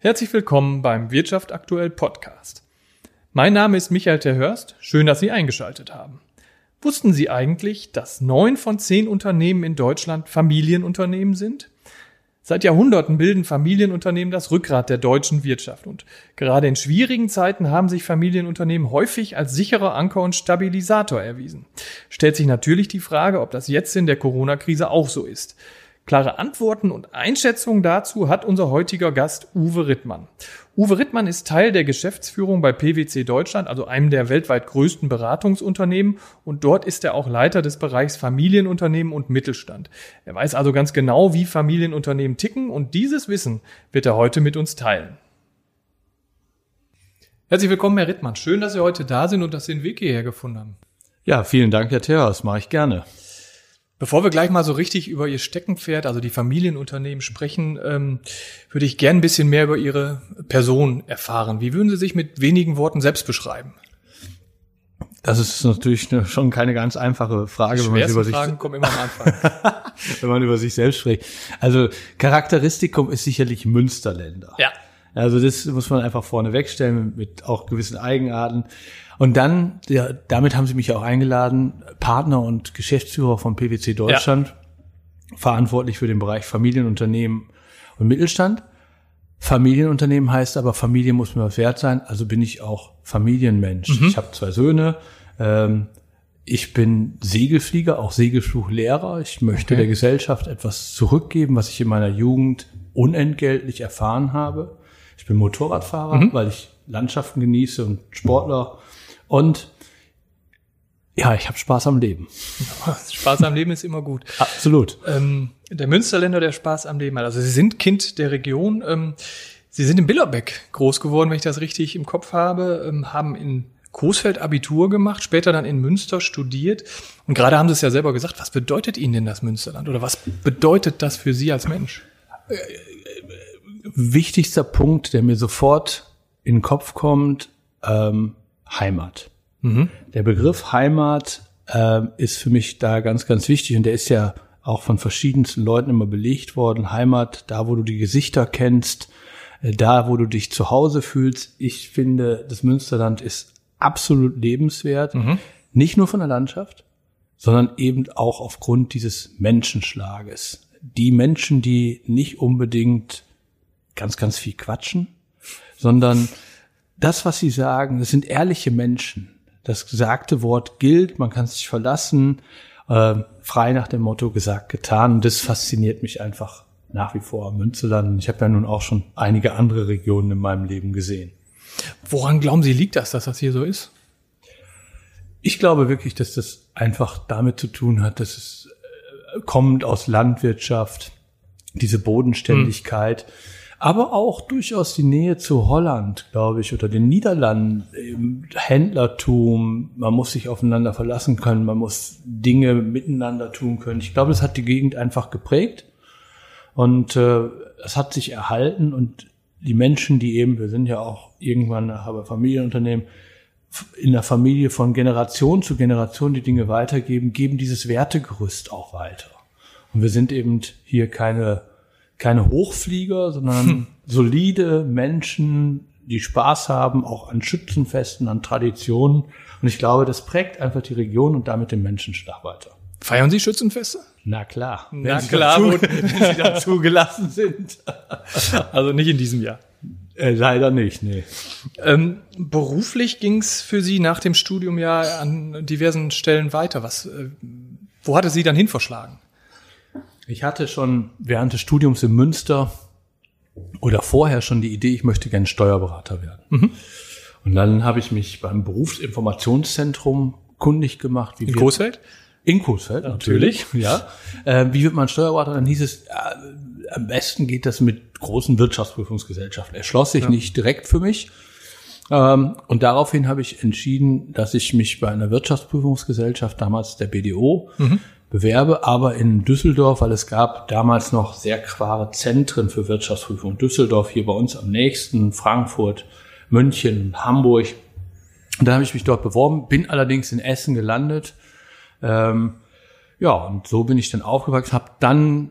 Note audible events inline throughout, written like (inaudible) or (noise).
Herzlich willkommen beim Wirtschaft aktuell Podcast. Mein Name ist Michael Terhörst. Schön, dass Sie eingeschaltet haben. Wussten Sie eigentlich, dass neun von zehn Unternehmen in Deutschland Familienunternehmen sind? Seit Jahrhunderten bilden Familienunternehmen das Rückgrat der deutschen Wirtschaft und gerade in schwierigen Zeiten haben sich Familienunternehmen häufig als sicherer Anker und Stabilisator erwiesen. Stellt sich natürlich die Frage, ob das jetzt in der Corona-Krise auch so ist. Klare Antworten und Einschätzungen dazu hat unser heutiger Gast Uwe Rittmann. Uwe Rittmann ist Teil der Geschäftsführung bei PwC Deutschland, also einem der weltweit größten Beratungsunternehmen. Und dort ist er auch Leiter des Bereichs Familienunternehmen und Mittelstand. Er weiß also ganz genau, wie Familienunternehmen ticken und dieses Wissen wird er heute mit uns teilen. Herzlich willkommen, Herr Rittmann. Schön, dass Sie heute da sind und dass Sie den Weg hierher gefunden haben. Ja, vielen Dank, Herr Theos. Mache ich gerne. Bevor wir gleich mal so richtig über Ihr Steckenpferd, also die Familienunternehmen sprechen, ähm, würde ich gern ein bisschen mehr über Ihre Person erfahren. Wie würden Sie sich mit wenigen Worten selbst beschreiben? Das ist natürlich schon keine ganz einfache Frage, wenn man, über sich, Fragen kommen immer am Anfang. (laughs) wenn man über sich selbst spricht. Also Charakteristikum ist sicherlich Münsterländer. Ja. Also das muss man einfach vorne wegstellen mit auch gewissen Eigenarten. Und dann, ja, damit haben sie mich auch eingeladen, Partner und Geschäftsführer von PwC Deutschland, ja. verantwortlich für den Bereich Familienunternehmen und Mittelstand. Familienunternehmen heißt aber, Familie muss mir was wert sein, also bin ich auch Familienmensch. Mhm. Ich habe zwei Söhne, ähm, ich bin Segelflieger, auch Segelfluglehrer. Ich möchte okay. der Gesellschaft etwas zurückgeben, was ich in meiner Jugend unentgeltlich erfahren habe. Ich bin Motorradfahrer, mhm. weil ich Landschaften genieße und Sportler und ja, ich habe Spaß am Leben. (laughs) Spaß am Leben ist immer gut. Absolut. Ähm, der Münsterländer, der Spaß am Leben hat. Also Sie sind Kind der Region. Ähm, Sie sind in Billerbeck groß geworden, wenn ich das richtig im Kopf habe, ähm, haben in Coesfeld Abitur gemacht, später dann in Münster studiert. Und gerade haben Sie es ja selber gesagt, was bedeutet Ihnen denn das Münsterland? Oder was bedeutet das für Sie als Mensch? Wichtigster Punkt, der mir sofort in den Kopf kommt, ähm, Heimat. Mhm. Der Begriff Heimat äh, ist für mich da ganz, ganz wichtig und der ist ja auch von verschiedensten Leuten immer belegt worden. Heimat, da wo du die Gesichter kennst, äh, da wo du dich zu Hause fühlst. Ich finde, das Münsterland ist absolut lebenswert. Mhm. Nicht nur von der Landschaft, sondern eben auch aufgrund dieses Menschenschlages. Die Menschen, die nicht unbedingt ganz, ganz viel quatschen, sondern das, was sie sagen, das sind ehrliche Menschen. Das gesagte Wort gilt, man kann sich verlassen, äh, frei nach dem Motto gesagt, getan. Und das fasziniert mich einfach nach wie vor am Münzeland. Ich habe ja nun auch schon einige andere Regionen in meinem Leben gesehen. Woran glauben Sie liegt das, dass das hier so ist? Ich glaube wirklich, dass das einfach damit zu tun hat, dass es äh, kommt aus Landwirtschaft, diese Bodenständigkeit. Hm aber auch durchaus die Nähe zu Holland, glaube ich, oder den Niederlanden, Händlertum, man muss sich aufeinander verlassen können, man muss Dinge miteinander tun können. Ich glaube, das hat die Gegend einfach geprägt und äh, es hat sich erhalten und die Menschen, die eben, wir sind ja auch irgendwann bei Familienunternehmen, in der Familie von Generation zu Generation die Dinge weitergeben, geben dieses Wertegerüst auch weiter. Und wir sind eben hier keine keine Hochflieger, sondern hm. solide Menschen, die Spaß haben, auch an Schützenfesten, an Traditionen. Und ich glaube, das prägt einfach die Region und damit den Menschenschlag weiter. Feiern Sie Schützenfeste? Na klar. Na klar, dazu, (laughs) wenn Sie dazu gelassen sind. Also nicht in diesem Jahr. Äh, leider nicht, nee. Ähm, beruflich ging es für Sie nach dem Studium ja an diversen Stellen weiter. Was, äh, wo hatte Sie dann hin verschlagen? Ich hatte schon während des Studiums in Münster oder vorher schon die Idee, ich möchte gerne Steuerberater werden. Mhm. Und dann habe ich mich beim Berufsinformationszentrum kundig gemacht. Wie in Coesfeld? In Coesfeld, natürlich, natürlich ja. Äh, wie wird man Steuerberater? Dann hieß es, äh, am besten geht das mit großen Wirtschaftsprüfungsgesellschaften. Erschloss sich ja. nicht direkt für mich. Ähm, und daraufhin habe ich entschieden, dass ich mich bei einer Wirtschaftsprüfungsgesellschaft, damals der BDO, mhm bewerbe, aber in Düsseldorf, weil es gab damals noch sehr klare Zentren für Wirtschaftsprüfung. Düsseldorf hier bei uns am nächsten, Frankfurt, München, Hamburg. Und dann habe ich mich dort beworben, bin allerdings in Essen gelandet. Ähm, ja, und so bin ich dann aufgewachsen, habe dann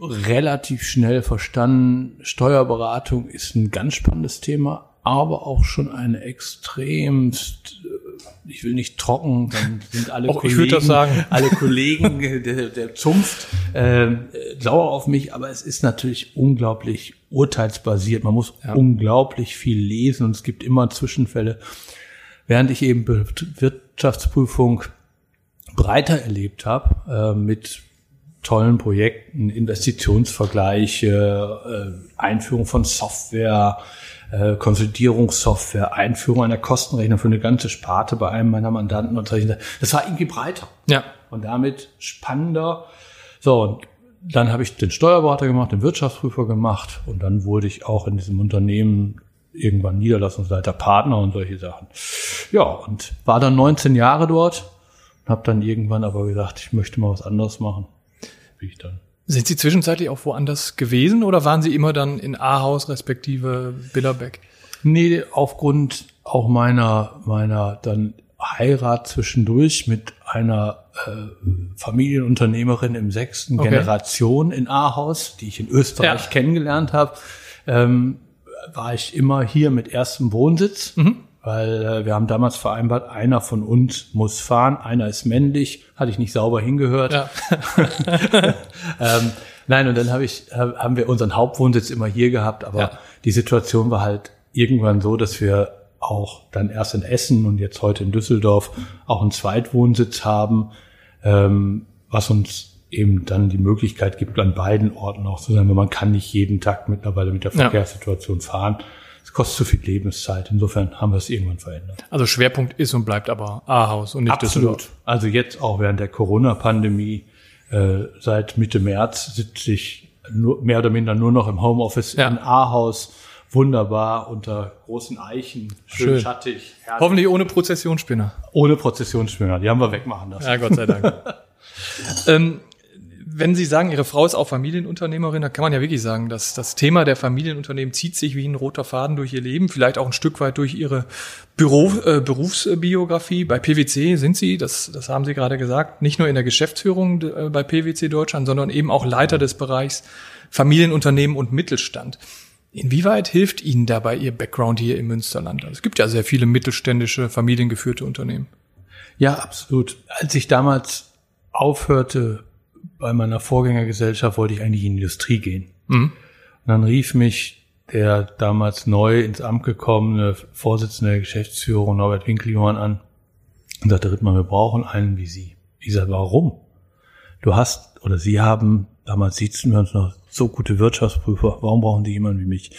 relativ schnell verstanden, Steuerberatung ist ein ganz spannendes Thema, aber auch schon eine extremst, ich will nicht trocken, dann sind alle auch Kollegen, ich sagen. alle Kollegen der, der Zunft äh, sauer auf mich, aber es ist natürlich unglaublich urteilsbasiert. Man muss ja. unglaublich viel lesen und es gibt immer Zwischenfälle. Während ich eben Wirtschaftsprüfung breiter erlebt habe, äh, mit tollen Projekten, Investitionsvergleiche, äh, Einführung von Software, äh, Konsolidierungssoftware, Einführung einer Kostenrechnung für eine ganze Sparte bei einem meiner Mandanten und solche. Das war irgendwie breiter. Ja. Und damit spannender. So, und dann habe ich den Steuerberater gemacht, den Wirtschaftsprüfer gemacht und dann wurde ich auch in diesem Unternehmen irgendwann Niederlassungsleiter, Partner und solche Sachen. Ja, und war dann 19 Jahre dort und habe dann irgendwann aber gesagt, ich möchte mal was anderes machen. Wie ich dann. Sind Sie zwischenzeitlich auch woanders gewesen oder waren Sie immer dann in Ahaus respektive Billerbeck? Nee, aufgrund auch meiner, meiner dann Heirat zwischendurch mit einer äh, Familienunternehmerin im sechsten okay. Generation in Ahaus, die ich in Österreich ja. kennengelernt habe, ähm, war ich immer hier mit erstem Wohnsitz. Mhm weil äh, wir haben damals vereinbart, einer von uns muss fahren, einer ist männlich, hatte ich nicht sauber hingehört. Ja. (laughs) ähm, nein, und dann hab ich, haben wir unseren Hauptwohnsitz immer hier gehabt, aber ja. die Situation war halt irgendwann so, dass wir auch dann erst in Essen und jetzt heute in Düsseldorf auch einen Zweitwohnsitz haben, ähm, was uns eben dann die Möglichkeit gibt, an beiden Orten auch zu sein, weil man kann nicht jeden Tag mittlerweile mit der Verkehrssituation ja. fahren es kostet zu viel Lebenszeit. Insofern haben wir es irgendwann verändert. Also Schwerpunkt ist und bleibt aber Ahaus und nicht Absolut. Düsseldorf. Also jetzt auch während der Corona-Pandemie, äh, seit Mitte März sitze ich nur, mehr oder minder nur noch im Homeoffice ja. in Ahaus. Wunderbar unter großen Eichen, schön, schön. schattig. Herrlich. Hoffentlich ohne Prozessionsspinner. Ohne Prozessionsspinner, die haben wir wegmachen lassen. Ja, Gott sei Dank. (laughs) ähm, wenn Sie sagen, Ihre Frau ist auch Familienunternehmerin, da kann man ja wirklich sagen, dass das Thema der Familienunternehmen zieht sich wie ein roter Faden durch ihr Leben, vielleicht auch ein Stück weit durch Ihre Büro, äh, Berufsbiografie. Bei PwC sind Sie, das, das haben Sie gerade gesagt, nicht nur in der Geschäftsführung äh, bei PwC Deutschland, sondern eben auch Leiter des Bereichs Familienunternehmen und Mittelstand. Inwieweit hilft Ihnen dabei Ihr Background hier im Münsterland? Also es gibt ja sehr viele mittelständische, familiengeführte Unternehmen. Ja, absolut. Als ich damals aufhörte, bei meiner Vorgängergesellschaft wollte ich eigentlich in die Industrie gehen. Mhm. Und dann rief mich der damals neu ins Amt gekommene Vorsitzende der Geschäftsführung Norbert Winkeljohann an und sagte, Rittmann, wir brauchen einen wie Sie. Ich sage, warum? Du hast oder Sie haben, damals sitzen wir uns noch, so gute Wirtschaftsprüfer, warum brauchen Sie jemanden wie mich?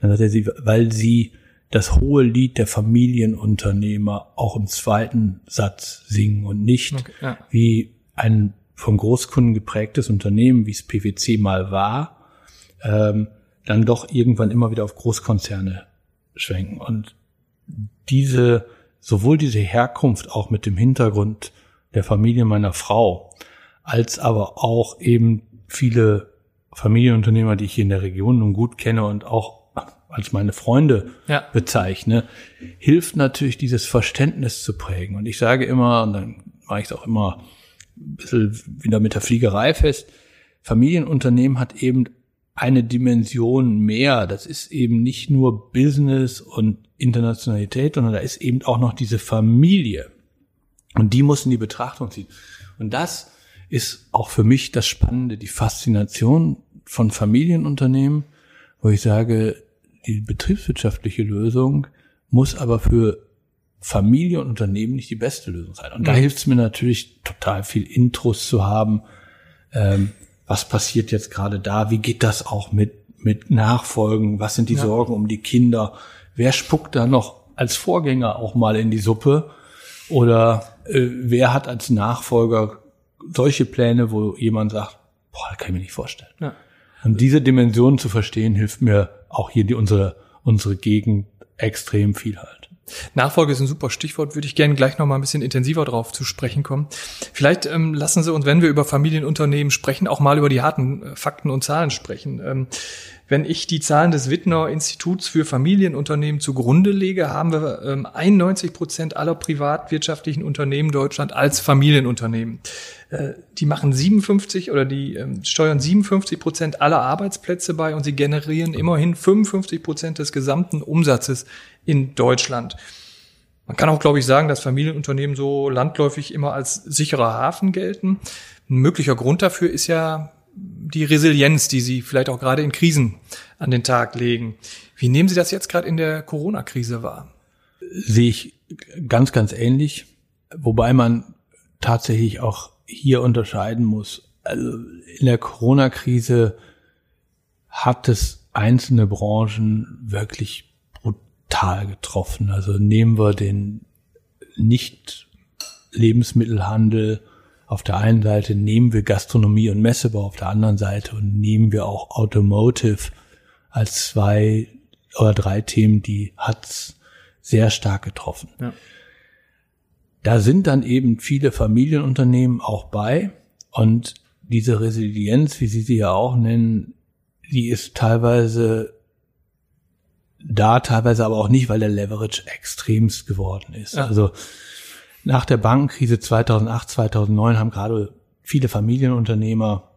Dann sagt er, Sie, weil Sie das hohe Lied der Familienunternehmer auch im zweiten Satz singen und nicht okay, ja. wie ein von Großkunden geprägtes Unternehmen, wie es PwC mal war, ähm, dann doch irgendwann immer wieder auf Großkonzerne schwenken. Und diese, sowohl diese Herkunft auch mit dem Hintergrund der Familie meiner Frau, als aber auch eben viele Familienunternehmer, die ich hier in der Region nun gut kenne und auch als meine Freunde ja. bezeichne, hilft natürlich dieses Verständnis zu prägen. Und ich sage immer, und dann mache ich es auch immer bisschen wieder mit der Fliegerei fest. Familienunternehmen hat eben eine Dimension mehr. Das ist eben nicht nur Business und Internationalität, sondern da ist eben auch noch diese Familie. Und die muss in die Betrachtung ziehen. Und das ist auch für mich das Spannende, die Faszination von Familienunternehmen, wo ich sage, die betriebswirtschaftliche Lösung muss aber für Familie und Unternehmen nicht die beste Lösung sein. Und da mhm. hilft es mir natürlich total viel Intros zu haben. Ähm, was passiert jetzt gerade da? Wie geht das auch mit, mit Nachfolgen? Was sind die ja. Sorgen um die Kinder? Wer spuckt da noch als Vorgänger auch mal in die Suppe? Oder äh, wer hat als Nachfolger solche Pläne, wo jemand sagt, boah, das kann ich mir nicht vorstellen. Ja. Und diese Dimension zu verstehen, hilft mir auch hier die, unsere, unsere Gegend extrem viel halt. Nachfolge ist ein super Stichwort, würde ich gerne gleich noch mal ein bisschen intensiver drauf zu sprechen kommen. Vielleicht ähm, lassen Sie uns, wenn wir über Familienunternehmen sprechen, auch mal über die harten äh, Fakten und Zahlen sprechen. Ähm, Wenn ich die Zahlen des Wittner Instituts für Familienunternehmen zugrunde lege, haben wir ähm, 91 Prozent aller privatwirtschaftlichen Unternehmen Deutschland als Familienunternehmen. Äh, die machen 57 oder die ähm, steuern 57 Prozent aller Arbeitsplätze bei und sie generieren immerhin 55 Prozent des gesamten Umsatzes in Deutschland. Man kann auch, glaube ich, sagen, dass Familienunternehmen so landläufig immer als sicherer Hafen gelten. Ein möglicher Grund dafür ist ja die Resilienz, die Sie vielleicht auch gerade in Krisen an den Tag legen. Wie nehmen Sie das jetzt gerade in der Corona-Krise wahr? Sehe ich ganz, ganz ähnlich, wobei man tatsächlich auch hier unterscheiden muss. Also in der Corona-Krise hat es einzelne Branchen wirklich brutal getroffen. Also nehmen wir den nicht Lebensmittelhandel, auf der einen Seite nehmen wir Gastronomie und Messebau auf der anderen Seite und nehmen wir auch Automotive als zwei oder drei Themen, die hat's sehr stark getroffen. Ja. Da sind dann eben viele Familienunternehmen auch bei und diese Resilienz, wie Sie sie ja auch nennen, die ist teilweise da, teilweise aber auch nicht, weil der Leverage extremst geworden ist. Ja. Also nach der Bankenkrise 2008, 2009 haben gerade viele Familienunternehmer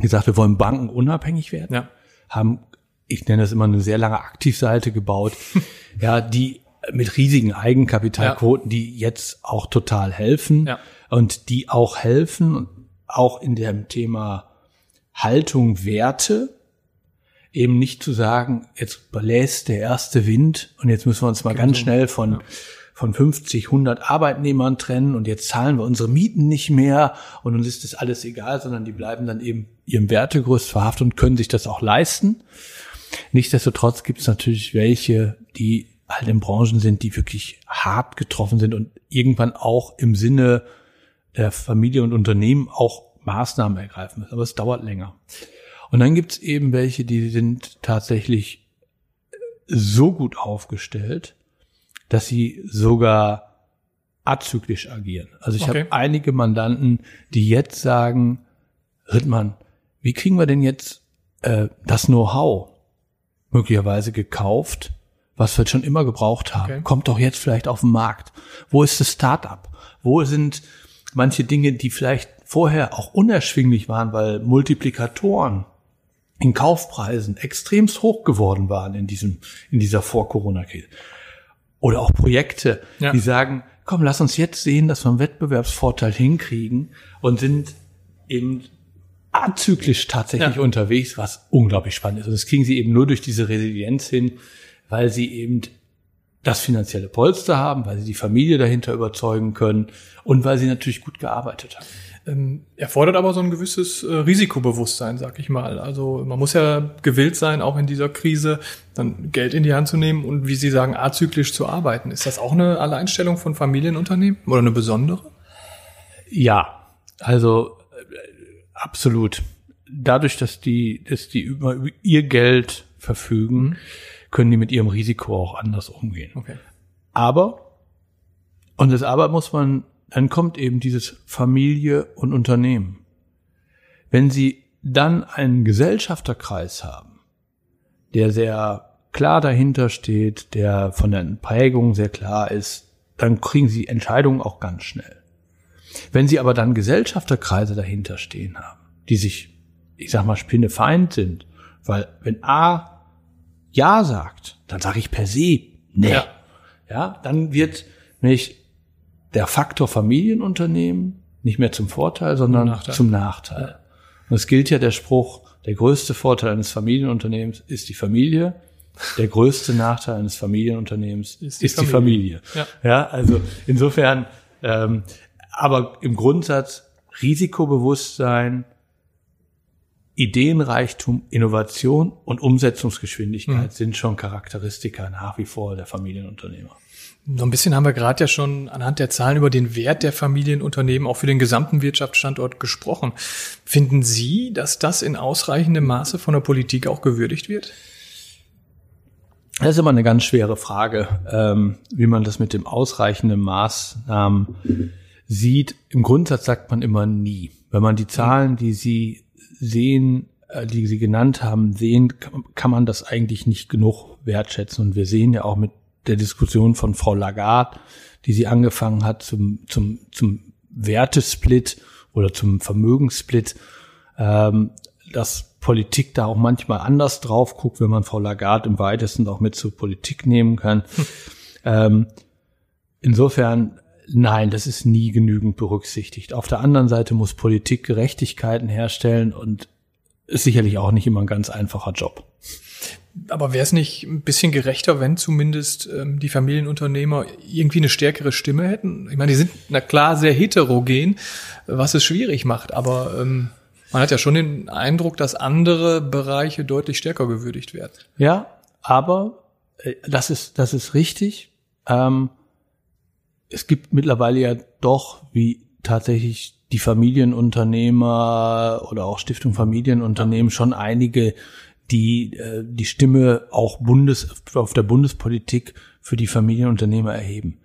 gesagt, wir wollen Banken unabhängig werden. Ja. Haben, ich nenne das immer eine sehr lange Aktivseite gebaut, (laughs) ja, die mit riesigen Eigenkapitalquoten, ja. die jetzt auch total helfen ja. und die auch helfen, auch in dem Thema Haltung, Werte, eben nicht zu sagen, jetzt bläst der erste Wind und jetzt müssen wir uns mal ganz schnell von ja von 50, 100 Arbeitnehmern trennen und jetzt zahlen wir unsere Mieten nicht mehr und uns ist das alles egal, sondern die bleiben dann eben ihrem Wertegerüst verhaftet und können sich das auch leisten. Nichtsdestotrotz gibt es natürlich welche, die halt in Branchen sind, die wirklich hart getroffen sind und irgendwann auch im Sinne der Familie und Unternehmen auch Maßnahmen ergreifen müssen. Aber es dauert länger. Und dann gibt es eben welche, die sind tatsächlich so gut aufgestellt, dass sie sogar azyklisch agieren. Also ich okay. habe einige Mandanten, die jetzt sagen, Rittmann, wie kriegen wir denn jetzt äh, das Know-how möglicherweise gekauft, was wir schon immer gebraucht haben? Okay. Kommt doch jetzt vielleicht auf den Markt. Wo ist das Startup? Wo sind manche Dinge, die vielleicht vorher auch unerschwinglich waren, weil Multiplikatoren in Kaufpreisen extremst hoch geworden waren in diesem, in dieser Vor-Corona-Krise. Oder auch Projekte, ja. die sagen, komm, lass uns jetzt sehen, dass wir einen Wettbewerbsvorteil hinkriegen und sind eben azyklisch tatsächlich ja. unterwegs, was unglaublich spannend ist. Und das kriegen sie eben nur durch diese Resilienz hin, weil sie eben das finanzielle Polster haben, weil sie die Familie dahinter überzeugen können und weil sie natürlich gut gearbeitet haben. Ähm, erfordert aber so ein gewisses äh, Risikobewusstsein, sag ich mal. Also man muss ja gewillt sein, auch in dieser Krise dann Geld in die Hand zu nehmen und wie Sie sagen, azyklisch zu arbeiten. Ist das auch eine Alleinstellung von Familienunternehmen oder eine besondere? Ja, also äh, absolut. Dadurch, dass die, dass die über ihr Geld verfügen, mhm. können die mit ihrem Risiko auch anders umgehen. Okay. Aber, und das Aber muss man dann kommt eben dieses Familie und Unternehmen. Wenn Sie dann einen Gesellschafterkreis haben, der sehr klar dahinter steht, der von der Prägung sehr klar ist, dann kriegen Sie Entscheidungen auch ganz schnell. Wenn Sie aber dann Gesellschafterkreise dahinter stehen haben, die sich, ich sag mal, spinnefeind sind, weil wenn A Ja sagt, dann sage ich per se nee. Ja. ja, dann wird nämlich der Faktor Familienunternehmen nicht mehr zum Vorteil, sondern Nachteil. zum Nachteil. Und es gilt ja der Spruch, der größte Vorteil eines Familienunternehmens ist die Familie. Der größte Nachteil eines Familienunternehmens ist die, ist Familie. die Familie. Ja. ja, also insofern, ähm, aber im Grundsatz Risikobewusstsein, Ideenreichtum, Innovation und Umsetzungsgeschwindigkeit mhm. sind schon Charakteristika nach wie vor der Familienunternehmer. So ein bisschen haben wir gerade ja schon anhand der Zahlen über den Wert der Familienunternehmen auch für den gesamten Wirtschaftsstandort gesprochen. Finden Sie, dass das in ausreichendem Maße von der Politik auch gewürdigt wird? Das ist immer eine ganz schwere Frage, ähm, wie man das mit dem ausreichenden Maßnahmen sieht. Im Grundsatz sagt man immer nie. Wenn man die Zahlen, die Sie sehen, äh, die Sie genannt haben, sehen, kann man das eigentlich nicht genug wertschätzen. Und wir sehen ja auch mit der Diskussion von Frau Lagarde, die sie angefangen hat zum, zum, zum Wertesplit oder zum Vermögenssplit, ähm, dass Politik da auch manchmal anders drauf guckt, wenn man Frau Lagarde im weitesten auch mit zur Politik nehmen kann. Hm. Ähm, insofern, nein, das ist nie genügend berücksichtigt. Auf der anderen Seite muss Politik Gerechtigkeiten herstellen und ist sicherlich auch nicht immer ein ganz einfacher Job. Aber wäre es nicht ein bisschen gerechter, wenn zumindest ähm, die Familienunternehmer irgendwie eine stärkere Stimme hätten? Ich meine, die sind na klar sehr heterogen, was es schwierig macht, aber ähm, man hat ja schon den Eindruck, dass andere Bereiche deutlich stärker gewürdigt werden. Ja, aber äh, das ist das ist richtig. Ähm, es gibt mittlerweile ja doch, wie tatsächlich die Familienunternehmer oder auch Stiftung Familienunternehmen schon einige die äh, die Stimme auch Bundes auf der Bundespolitik für die Familienunternehmer erheben.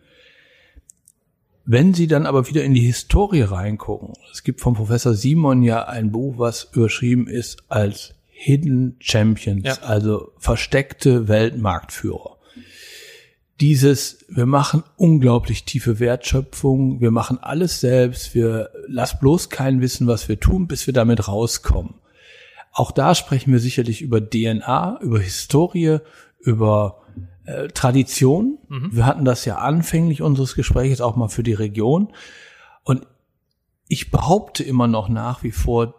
Wenn Sie dann aber wieder in die Historie reingucken, es gibt vom Professor Simon ja ein Buch, was überschrieben ist als Hidden Champions, ja. also versteckte Weltmarktführer. Dieses, wir machen unglaublich tiefe Wertschöpfung, wir machen alles selbst, wir lass bloß keinen wissen, was wir tun, bis wir damit rauskommen. Auch da sprechen wir sicherlich über DNA, über Historie, über äh, Tradition. Mhm. Wir hatten das ja anfänglich unseres Gesprächs auch mal für die Region. Und ich behaupte immer noch nach wie vor,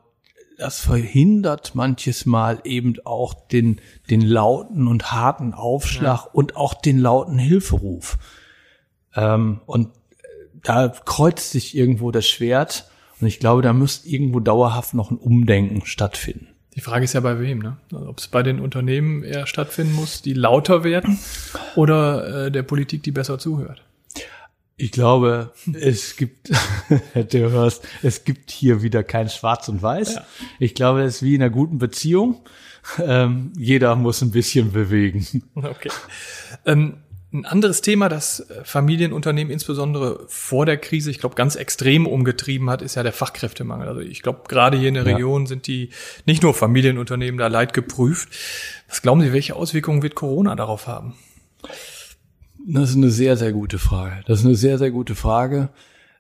das verhindert manches Mal eben auch den, den lauten und harten Aufschlag ja. und auch den lauten Hilferuf. Ähm, und da kreuzt sich irgendwo das Schwert. Und ich glaube, da muss irgendwo dauerhaft noch ein Umdenken stattfinden. Die Frage ist ja bei wem, ne? Also ob es bei den Unternehmen eher stattfinden muss, die lauter werden oder äh, der Politik, die besser zuhört. Ich glaube, es gibt, (laughs) du hörst, es gibt hier wieder kein Schwarz und Weiß. Ja. Ich glaube, es ist wie in einer guten Beziehung. Ähm, jeder muss ein bisschen bewegen. Okay. Ähm, ein anderes Thema, das äh, Familienunternehmen insbesondere vor der Krise, ich glaube, ganz extrem umgetrieben hat, ist ja der Fachkräftemangel. Also ich glaube, gerade hier in der Region ja. sind die nicht nur Familienunternehmen da leid geprüft. Was glauben Sie, welche Auswirkungen wird Corona darauf haben? Das ist eine sehr, sehr gute Frage. Das ist eine sehr, sehr gute Frage.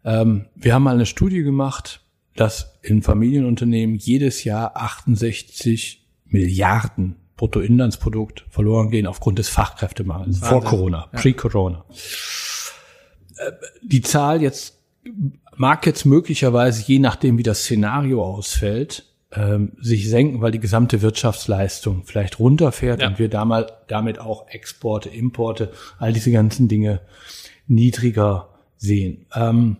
Ähm, wir haben mal eine Studie gemacht, dass in Familienunternehmen jedes Jahr 68 Milliarden Bruttoinlandsprodukt verloren gehen aufgrund des Fachkräftemangels vor Corona, ja. pre-Corona. Äh, die Zahl jetzt mag jetzt möglicherweise, je nachdem wie das Szenario ausfällt, ähm, sich senken, weil die gesamte Wirtschaftsleistung vielleicht runterfährt ja. und wir damit auch Exporte, Importe, all diese ganzen Dinge niedriger sehen. Ähm,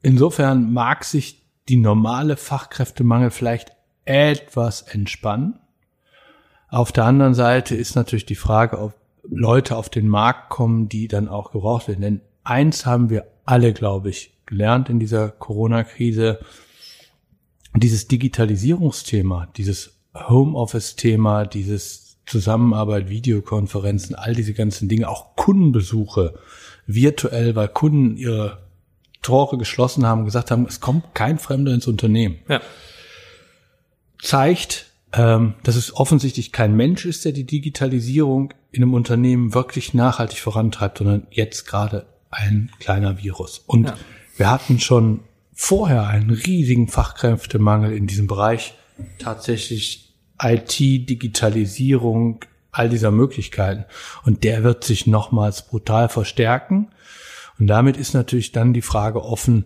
insofern mag sich die normale Fachkräftemangel vielleicht etwas entspannen. Auf der anderen Seite ist natürlich die Frage, ob Leute auf den Markt kommen, die dann auch gebraucht werden. Denn eins haben wir alle, glaube ich, gelernt in dieser Corona-Krise. Dieses Digitalisierungsthema, dieses Homeoffice-Thema, dieses Zusammenarbeit, Videokonferenzen, all diese ganzen Dinge, auch Kundenbesuche virtuell, weil Kunden ihre Tore geschlossen haben, gesagt haben, es kommt kein Fremder ins Unternehmen. Ja. Zeigt, dass es offensichtlich kein Mensch ist, der die Digitalisierung in einem Unternehmen wirklich nachhaltig vorantreibt, sondern jetzt gerade ein kleiner Virus. Und ja. wir hatten schon vorher einen riesigen Fachkräftemangel in diesem Bereich. Tatsächlich IT, Digitalisierung, all dieser Möglichkeiten. Und der wird sich nochmals brutal verstärken. Und damit ist natürlich dann die Frage offen,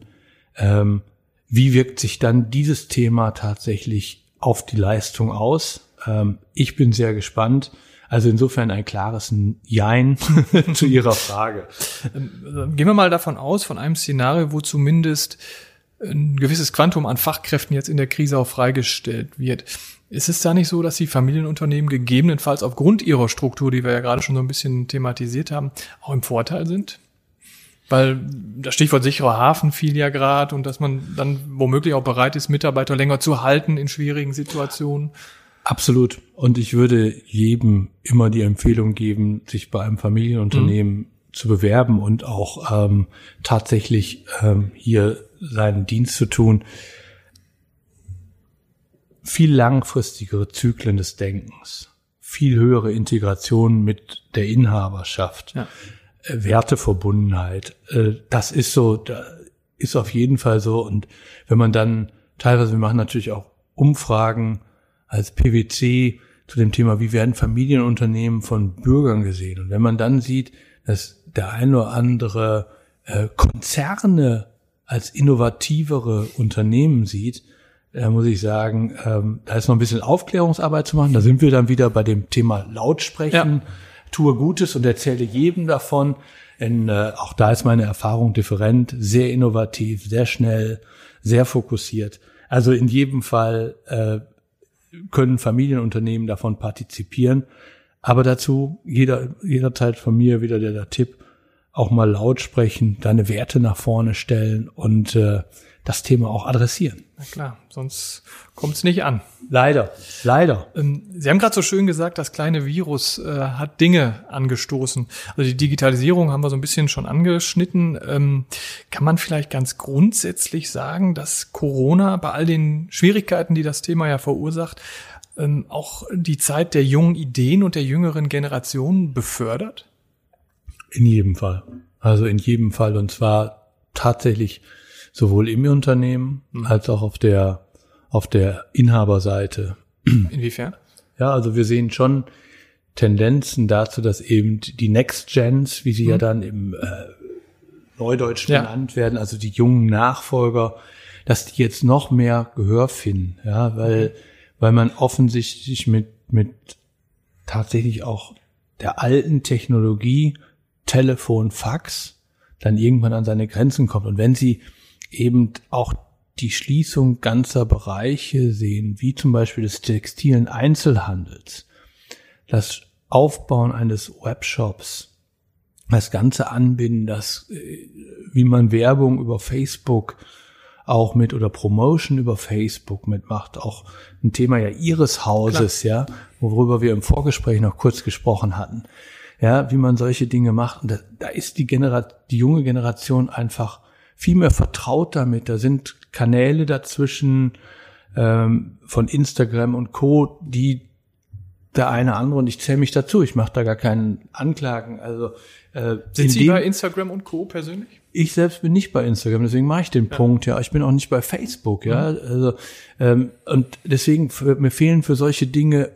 ähm, wie wirkt sich dann dieses Thema tatsächlich auf die Leistung aus. Ähm, ich bin sehr gespannt. Also insofern ein klares Jein (laughs) zu Ihrer Frage. Ähm, gehen wir mal davon aus, von einem Szenario, wo zumindest ein gewisses Quantum an Fachkräften jetzt in der Krise auch freigestellt wird. Ist es da nicht so, dass die Familienunternehmen gegebenenfalls aufgrund ihrer Struktur, die wir ja gerade schon so ein bisschen thematisiert haben, auch im Vorteil sind? Weil das Stichwort sicherer Hafen fiel ja gerade und dass man dann womöglich auch bereit ist, Mitarbeiter länger zu halten in schwierigen Situationen. Absolut. Und ich würde jedem immer die Empfehlung geben, sich bei einem Familienunternehmen mhm. zu bewerben und auch ähm, tatsächlich ähm, hier seinen Dienst zu tun. viel langfristigere Zyklen des Denkens, viel höhere Integration mit der Inhaberschaft, ja. Äh, Werteverbundenheit. Äh, das ist so, da ist auf jeden Fall so. Und wenn man dann teilweise, wir machen natürlich auch Umfragen als PwC zu dem Thema, wie werden Familienunternehmen von Bürgern gesehen. Und wenn man dann sieht, dass der ein oder andere äh, Konzerne als innovativere Unternehmen sieht, da muss ich sagen, ähm, da ist noch ein bisschen Aufklärungsarbeit zu machen. Da sind wir dann wieder bei dem Thema Lautsprechen. Ja. Tue Gutes und erzähle jedem davon. Denn äh, auch da ist meine Erfahrung different, sehr innovativ, sehr schnell, sehr fokussiert. Also in jedem Fall äh, können Familienunternehmen davon partizipieren. Aber dazu jeder, jederzeit von mir wieder der, der Tipp, auch mal laut sprechen, deine Werte nach vorne stellen und äh, das Thema auch adressieren. Na klar, sonst kommt es nicht an. Leider, leider. Ähm, Sie haben gerade so schön gesagt, das kleine Virus äh, hat Dinge angestoßen. Also die Digitalisierung haben wir so ein bisschen schon angeschnitten. Ähm, kann man vielleicht ganz grundsätzlich sagen, dass Corona bei all den Schwierigkeiten, die das Thema ja verursacht, ähm, auch die Zeit der jungen Ideen und der jüngeren Generation befördert? In jedem Fall. Also in jedem Fall. Und zwar tatsächlich sowohl im Unternehmen mhm. als auch auf der, auf der Inhaberseite. Inwiefern? Ja, also wir sehen schon Tendenzen dazu, dass eben die Next Gens, wie sie mhm. ja dann im äh, Neudeutsch ja. genannt werden, also die jungen Nachfolger, dass die jetzt noch mehr Gehör finden, ja, weil, mhm. weil man offensichtlich mit, mit tatsächlich auch der alten Technologie, Telefon, Fax, dann irgendwann an seine Grenzen kommt. Und wenn sie eben auch die Schließung ganzer Bereiche sehen, wie zum Beispiel des textilen Einzelhandels, das Aufbauen eines Webshops, das ganze Anbinden, das, äh, wie man Werbung über Facebook auch mit oder Promotion über Facebook mitmacht, auch ein Thema ja ihres Hauses, Klar. ja, worüber wir im Vorgespräch noch kurz gesprochen hatten, ja, wie man solche Dinge macht. Und da, da ist die Generation, die junge Generation einfach viel mehr vertraut damit. Da sind Kanäle dazwischen ähm, von Instagram und Co., die der eine andere und ich zähle mich dazu. Ich mache da gar keinen Anklagen. Also äh, sind Sie bei Instagram und Co. persönlich? Ich selbst bin nicht bei Instagram, deswegen mache ich den ja. Punkt. Ja, ich bin auch nicht bei Facebook. Ja, mhm. also ähm, und deswegen mir fehlen für solche Dinge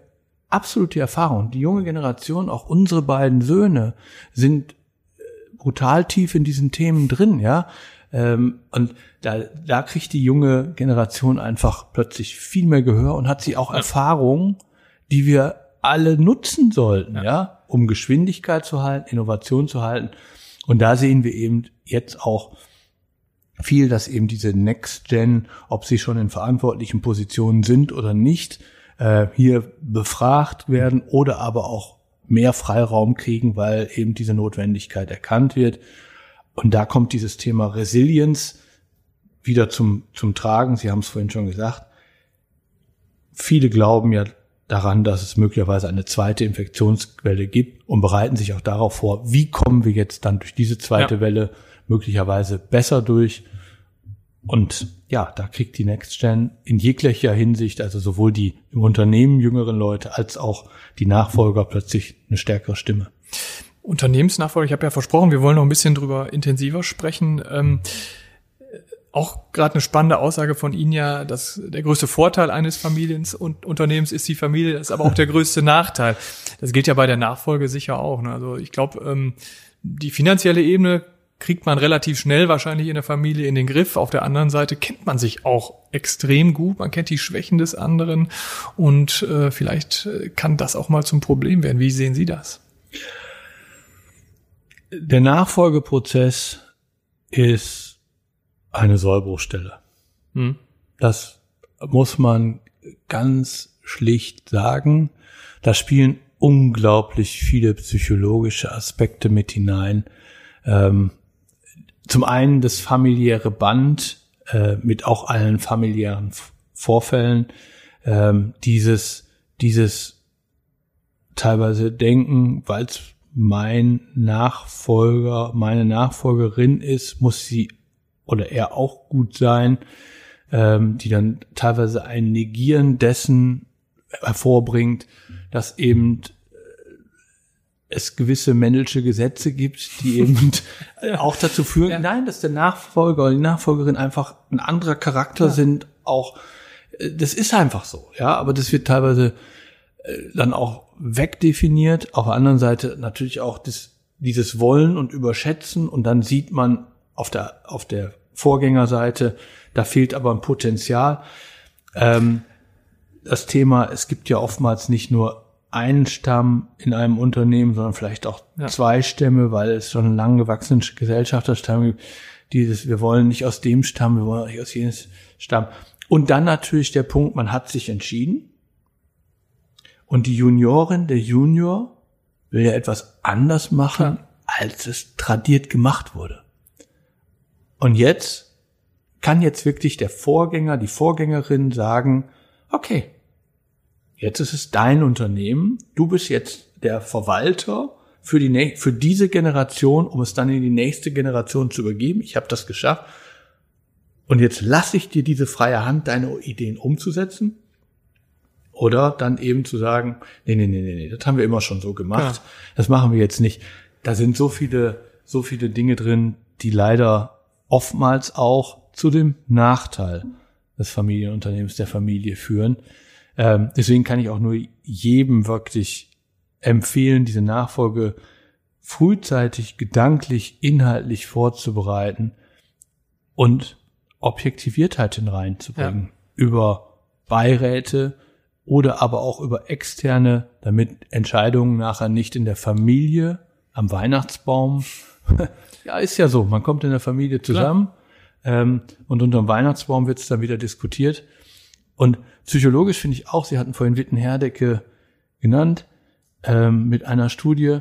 absolut die Erfahrung. Die junge Generation, auch unsere beiden Söhne, sind äh, brutal tief in diesen Themen drin. Ja, ähm, und da, da kriegt die junge Generation einfach plötzlich viel mehr Gehör und hat sie auch ja. Erfahrungen, die wir alle nutzen sollten, ja. ja, um Geschwindigkeit zu halten, Innovation zu halten. Und da sehen wir eben jetzt auch viel, dass eben diese Next Gen, ob sie schon in verantwortlichen Positionen sind oder nicht, äh, hier befragt werden oder aber auch mehr Freiraum kriegen, weil eben diese Notwendigkeit erkannt wird. Und da kommt dieses Thema Resilienz wieder zum, zum Tragen. Sie haben es vorhin schon gesagt. Viele glauben ja daran, dass es möglicherweise eine zweite Infektionswelle gibt und bereiten sich auch darauf vor, wie kommen wir jetzt dann durch diese zweite ja. Welle möglicherweise besser durch. Und ja, da kriegt die Next Gen in jeglicher Hinsicht, also sowohl die im Unternehmen jüngeren Leute als auch die Nachfolger plötzlich eine stärkere Stimme. Unternehmensnachfolge, ich habe ja versprochen, wir wollen noch ein bisschen drüber intensiver sprechen. Ähm, auch gerade eine spannende Aussage von Ihnen ja, dass der größte Vorteil eines Familiens und Unternehmens ist die Familie, das ist aber auch der größte (laughs) Nachteil. Das gilt ja bei der Nachfolge sicher auch. Ne? Also ich glaube, ähm, die finanzielle Ebene kriegt man relativ schnell wahrscheinlich in der Familie in den Griff. Auf der anderen Seite kennt man sich auch extrem gut. Man kennt die Schwächen des anderen und äh, vielleicht äh, kann das auch mal zum Problem werden. Wie sehen Sie das? Der Nachfolgeprozess ist eine Sollbruchstelle. Hm. Das muss man ganz schlicht sagen. Da spielen unglaublich viele psychologische Aspekte mit hinein. Ähm, zum einen das familiäre Band äh, mit auch allen familiären Vorfällen, ähm, dieses, dieses teilweise Denken, weil es mein Nachfolger, meine Nachfolgerin ist, muss sie oder er auch gut sein. ähm, die dann teilweise ein Negieren dessen hervorbringt, dass eben es gewisse männliche Gesetze gibt, die (laughs) eben auch dazu führen, ja. nein, dass der Nachfolger oder die Nachfolgerin einfach ein anderer Charakter ja. sind, auch äh, das ist einfach so, ja, aber das wird teilweise äh, dann auch wegdefiniert. Auf der anderen Seite natürlich auch das, dieses Wollen und Überschätzen und dann sieht man auf der, auf der Vorgängerseite, da fehlt aber ein Potenzial. Ähm, das Thema, es gibt ja oftmals nicht nur einen Stamm in einem Unternehmen, sondern vielleicht auch ja. zwei Stämme, weil es schon einen lang gewachsenen Gesellschafterstamm gibt. Dieses, wir wollen nicht aus dem Stamm, wir wollen nicht aus jenem Stamm. Und dann natürlich der Punkt, man hat sich entschieden. Und die Juniorin, der Junior will ja etwas anders machen, ja. als es tradiert gemacht wurde. Und jetzt kann jetzt wirklich der Vorgänger, die Vorgängerin sagen, okay, Jetzt ist es dein Unternehmen. Du bist jetzt der Verwalter für die für diese Generation, um es dann in die nächste Generation zu übergeben. Ich habe das geschafft. Und jetzt lasse ich dir diese freie Hand, deine Ideen umzusetzen. Oder dann eben zu sagen, nee, nee, nee, nee, nee, das haben wir immer schon so gemacht. Ja. Das machen wir jetzt nicht. Da sind so viele, so viele Dinge drin, die leider oftmals auch zu dem Nachteil des Familienunternehmens, der Familie führen. Ähm, deswegen kann ich auch nur jedem wirklich empfehlen, diese Nachfolge frühzeitig gedanklich, inhaltlich vorzubereiten und Objektiviertheit hineinzubringen ja. über Beiräte oder aber auch über externe, damit Entscheidungen nachher nicht in der Familie am Weihnachtsbaum, (laughs) ja ist ja so, man kommt in der Familie zusammen ähm, und unter dem Weihnachtsbaum wird es dann wieder diskutiert. Und psychologisch finde ich auch, Sie hatten vorhin Witten Herdecke genannt, ähm, mit einer Studie,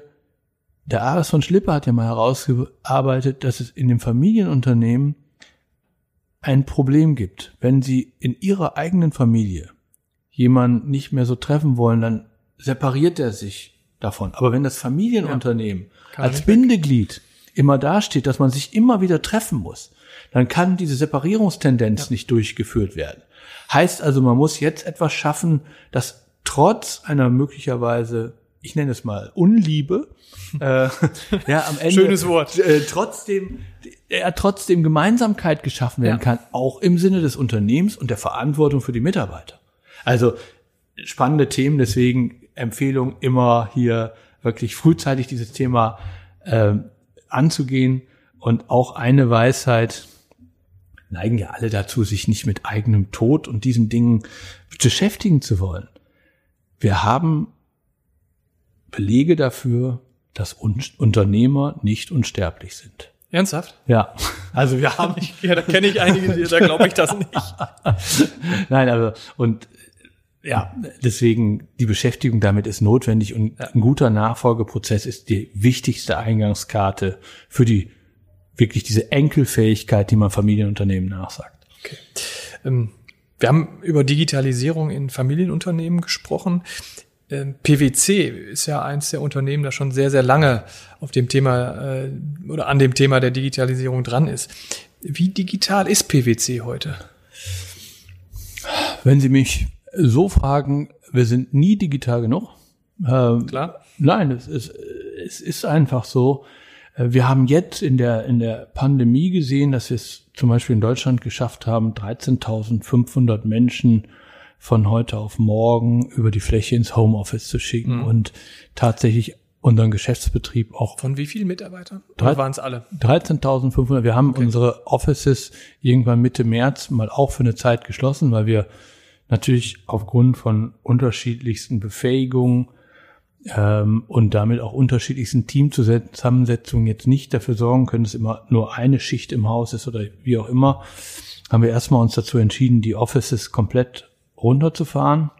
der Ares von Schlipper hat ja mal herausgearbeitet, dass es in dem Familienunternehmen ein Problem gibt. Wenn Sie in Ihrer eigenen Familie jemanden nicht mehr so treffen wollen, dann separiert er sich davon. Aber wenn das Familienunternehmen ja, als Bindeglied immer dasteht, dass man sich immer wieder treffen muss, dann kann diese Separierungstendenz ja. nicht durchgeführt werden. Heißt also, man muss jetzt etwas schaffen, das trotz einer möglicherweise, ich nenne es mal Unliebe, (laughs) äh, ja am Ende schönes Wort, äh, trotzdem ja, trotzdem Gemeinsamkeit geschaffen werden ja. kann, auch im Sinne des Unternehmens und der Verantwortung für die Mitarbeiter. Also spannende Themen, deswegen Empfehlung immer hier wirklich frühzeitig dieses Thema äh, anzugehen und auch eine Weisheit, neigen ja alle dazu, sich nicht mit eigenem Tod und diesen Dingen beschäftigen zu wollen. Wir haben Belege dafür, dass Unternehmer nicht unsterblich sind. Ernsthaft? Ja. Also wir haben. ja, da kenne ich einige, da glaube ich das nicht. (laughs) Nein, also und ja, deswegen die Beschäftigung damit ist notwendig und ein guter Nachfolgeprozess ist die wichtigste Eingangskarte für die wirklich diese Enkelfähigkeit, die man Familienunternehmen nachsagt. Okay. Ähm, wir haben über Digitalisierung in Familienunternehmen gesprochen. Ähm, PwC ist ja eins der Unternehmen, das schon sehr, sehr lange auf dem Thema äh, oder an dem Thema der Digitalisierung dran ist. Wie digital ist PwC heute? Wenn Sie mich so fragen, wir sind nie digital genug. Ähm, Klar. Nein, es ist, es ist einfach so. Äh, wir haben jetzt in der, in der Pandemie gesehen, dass wir es zum Beispiel in Deutschland geschafft haben, 13.500 Menschen von heute auf morgen über die Fläche ins Homeoffice zu schicken mhm. und tatsächlich unseren Geschäftsbetrieb auch. Von wie vielen Mitarbeitern? Oder waren es alle? 13.500. Wir haben okay. unsere Offices irgendwann Mitte März mal auch für eine Zeit geschlossen, weil wir natürlich aufgrund von unterschiedlichsten Befähigungen ähm, und damit auch unterschiedlichsten Teamzusammensetzungen jetzt nicht dafür sorgen können, dass immer nur eine Schicht im Haus ist oder wie auch immer, haben wir erstmal uns dazu entschieden, die Offices komplett runterzufahren,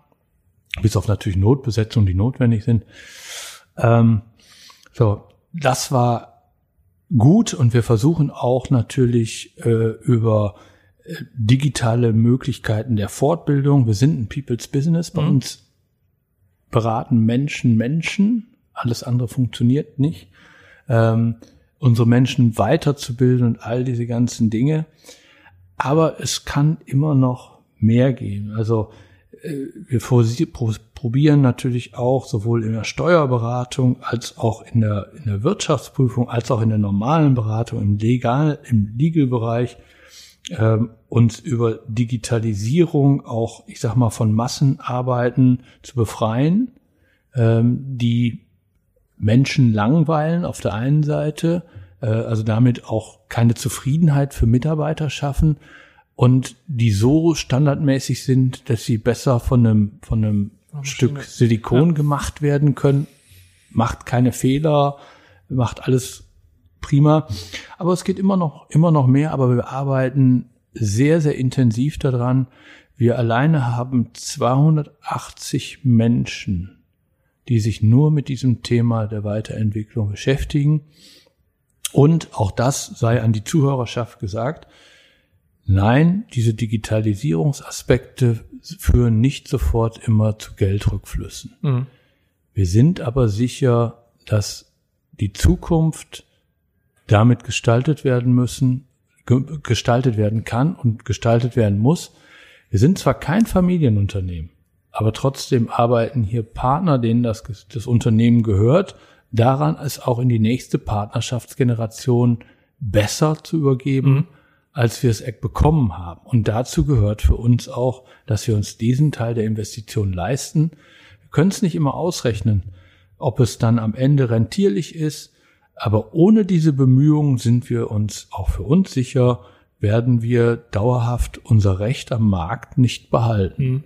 bis auf natürlich Notbesetzungen, die notwendig sind. Ähm, so, das war gut und wir versuchen auch natürlich äh, über digitale Möglichkeiten der Fortbildung. Wir sind ein People's Business. Bei mhm. uns beraten Menschen Menschen. Alles andere funktioniert nicht. Ähm, unsere Menschen weiterzubilden und all diese ganzen Dinge. aber es kann immer noch mehr gehen. Also äh, wir probieren natürlich auch sowohl in der Steuerberatung als auch in der, in der Wirtschaftsprüfung, als auch in der normalen Beratung im Legal, im Legal-Bereich ähm, uns über Digitalisierung auch, ich sag mal, von Massenarbeiten zu befreien, ähm, die Menschen langweilen auf der einen Seite, äh, also damit auch keine Zufriedenheit für Mitarbeiter schaffen und die so standardmäßig sind, dass sie besser von einem, von einem Stück Silikon ja. gemacht werden können, macht keine Fehler, macht alles prima. Aber es geht immer noch, immer noch mehr, aber wir arbeiten sehr, sehr intensiv daran. Wir alleine haben 280 Menschen, die sich nur mit diesem Thema der Weiterentwicklung beschäftigen. Und auch das sei an die Zuhörerschaft gesagt. Nein, diese Digitalisierungsaspekte führen nicht sofort immer zu Geldrückflüssen. Mhm. Wir sind aber sicher, dass die Zukunft damit gestaltet werden müssen, gestaltet werden kann und gestaltet werden muss. Wir sind zwar kein Familienunternehmen, aber trotzdem arbeiten hier Partner, denen das, das Unternehmen gehört, daran, es auch in die nächste Partnerschaftsgeneration besser zu übergeben, mhm. als wir es bekommen haben. Und dazu gehört für uns auch, dass wir uns diesen Teil der Investition leisten. Wir können es nicht immer ausrechnen, ob es dann am Ende rentierlich ist, aber ohne diese Bemühungen sind wir uns auch für uns sicher, werden wir dauerhaft unser Recht am Markt nicht behalten. Mhm.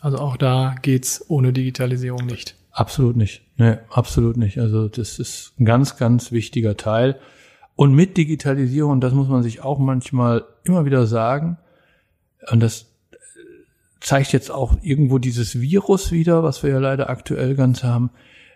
Also auch da geht's ohne Digitalisierung nicht. Absolut nicht. Nee, absolut nicht. Also das ist ein ganz, ganz wichtiger Teil. Und mit Digitalisierung, das muss man sich auch manchmal immer wieder sagen, und das zeigt jetzt auch irgendwo dieses Virus wieder, was wir ja leider aktuell ganz haben.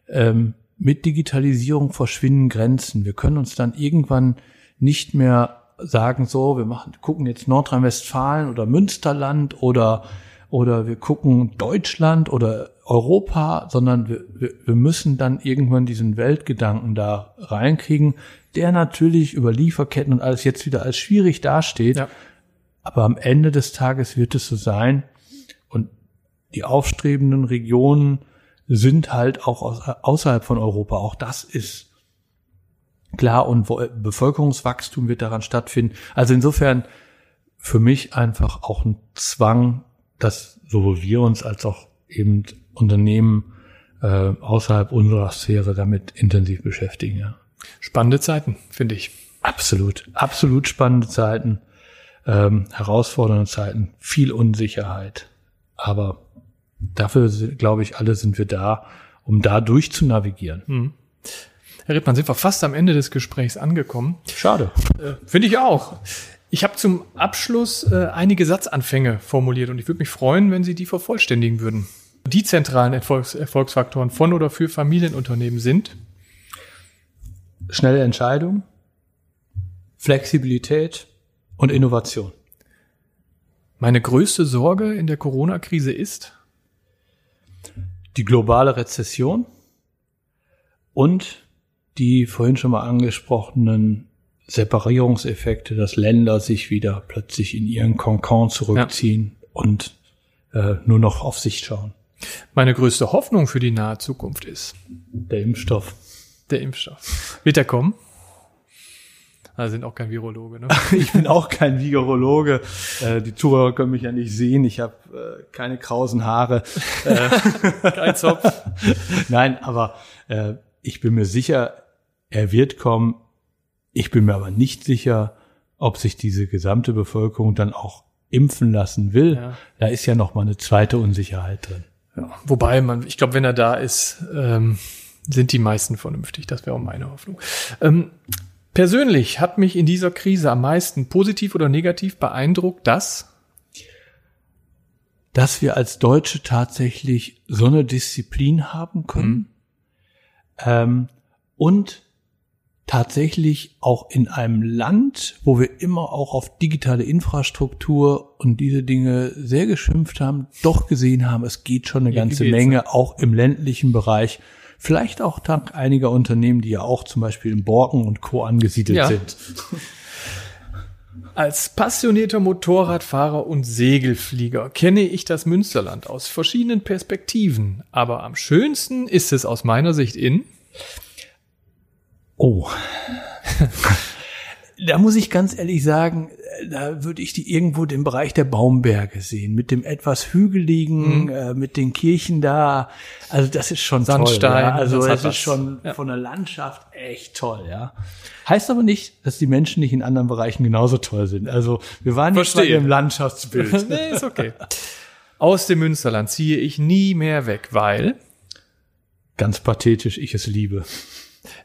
Ähm, mit Digitalisierung verschwinden Grenzen. Wir können uns dann irgendwann nicht mehr sagen, so, wir machen, gucken jetzt Nordrhein-Westfalen oder Münsterland oder oder wir gucken Deutschland oder Europa, sondern wir, wir, wir müssen dann irgendwann diesen Weltgedanken da reinkriegen, der natürlich über Lieferketten und alles jetzt wieder als schwierig dasteht. Ja. Aber am Ende des Tages wird es so sein. Und die aufstrebenden Regionen sind halt auch aus, außerhalb von Europa. Auch das ist klar und Bevölkerungswachstum wird daran stattfinden. Also insofern für mich einfach auch ein Zwang, dass sowohl wir uns als auch eben Unternehmen äh, außerhalb unserer Sphäre damit intensiv beschäftigen. Ja. Spannende Zeiten, finde ich. Absolut, absolut spannende Zeiten, ähm, herausfordernde Zeiten, viel Unsicherheit. Aber dafür, glaube ich, alle sind wir da, um da durchzunavigieren. Hm. Herr Rittmann, sind wir fast am Ende des Gesprächs angekommen. Schade. Äh, Finde ich auch. Ich habe zum Abschluss äh, einige Satzanfänge formuliert und ich würde mich freuen, wenn Sie die vervollständigen würden. Die zentralen Erfolgs Erfolgsfaktoren von oder für Familienunternehmen sind schnelle Entscheidung, Flexibilität und Innovation. Meine größte Sorge in der Corona-Krise ist die globale Rezession und die vorhin schon mal angesprochenen Separierungseffekte, dass Länder sich wieder plötzlich in ihren Konkon zurückziehen ja. und äh, nur noch auf sich schauen. Meine größte Hoffnung für die nahe Zukunft ist der Impfstoff. Der Impfstoff. Wird er kommen? Also sind auch kein Virologe, ne? (laughs) ich bin auch kein Virologe. Äh, die Zuhörer können mich ja nicht sehen. Ich habe äh, keine krausen Haare. Äh, (laughs) kein Zopf. (laughs) Nein, aber äh, ich bin mir sicher, er wird kommen. Ich bin mir aber nicht sicher, ob sich diese gesamte Bevölkerung dann auch impfen lassen will. Ja. Da ist ja noch mal eine zweite Unsicherheit drin. Ja, wobei man, ich glaube, wenn er da ist, ähm, sind die meisten vernünftig. Das wäre auch meine Hoffnung. Ähm, persönlich hat mich in dieser Krise am meisten positiv oder negativ beeindruckt, dass dass wir als Deutsche tatsächlich so eine Disziplin haben können mhm. ähm, und tatsächlich auch in einem Land, wo wir immer auch auf digitale Infrastruktur und diese Dinge sehr geschimpft haben, doch gesehen haben, es geht schon eine ja, ganze Menge, auch im ländlichen Bereich. Vielleicht auch dank einiger Unternehmen, die ja auch zum Beispiel in Borken und Co. angesiedelt ja. sind. Als passionierter Motorradfahrer und Segelflieger kenne ich das Münsterland aus verschiedenen Perspektiven, aber am schönsten ist es aus meiner Sicht in Oh. (laughs) da muss ich ganz ehrlich sagen, da würde ich die irgendwo den Bereich der Baumberge sehen, mit dem etwas hügeligen, mhm. äh, mit den Kirchen da. Also das ist schon Sandstein, toll. Ja. Also das hat ist schon Ja. von der Landschaft echt toll, ja. Heißt aber nicht, dass die Menschen nicht in anderen Bereichen genauso toll sind. Also wir waren nicht bei dem Landschaftsbild. (laughs) nee, ist okay. Aus dem Münsterland ziehe ich nie mehr weg, weil Ganz pathetisch, ich es liebe.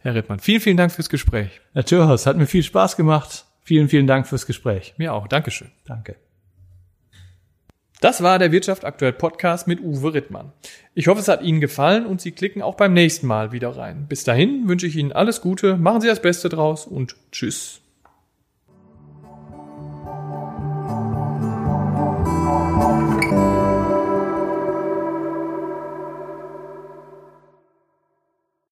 Herr Rittmann, vielen, vielen Dank fürs Gespräch. Herr Thürhaus, hat mir viel Spaß gemacht. Vielen, vielen Dank fürs Gespräch. Mir auch. Dankeschön. Danke. Das war der Wirtschaft aktuell Podcast mit Uwe Rittmann. Ich hoffe, es hat Ihnen gefallen und Sie klicken auch beim nächsten Mal wieder rein. Bis dahin wünsche ich Ihnen alles Gute, machen Sie das Beste draus und tschüss.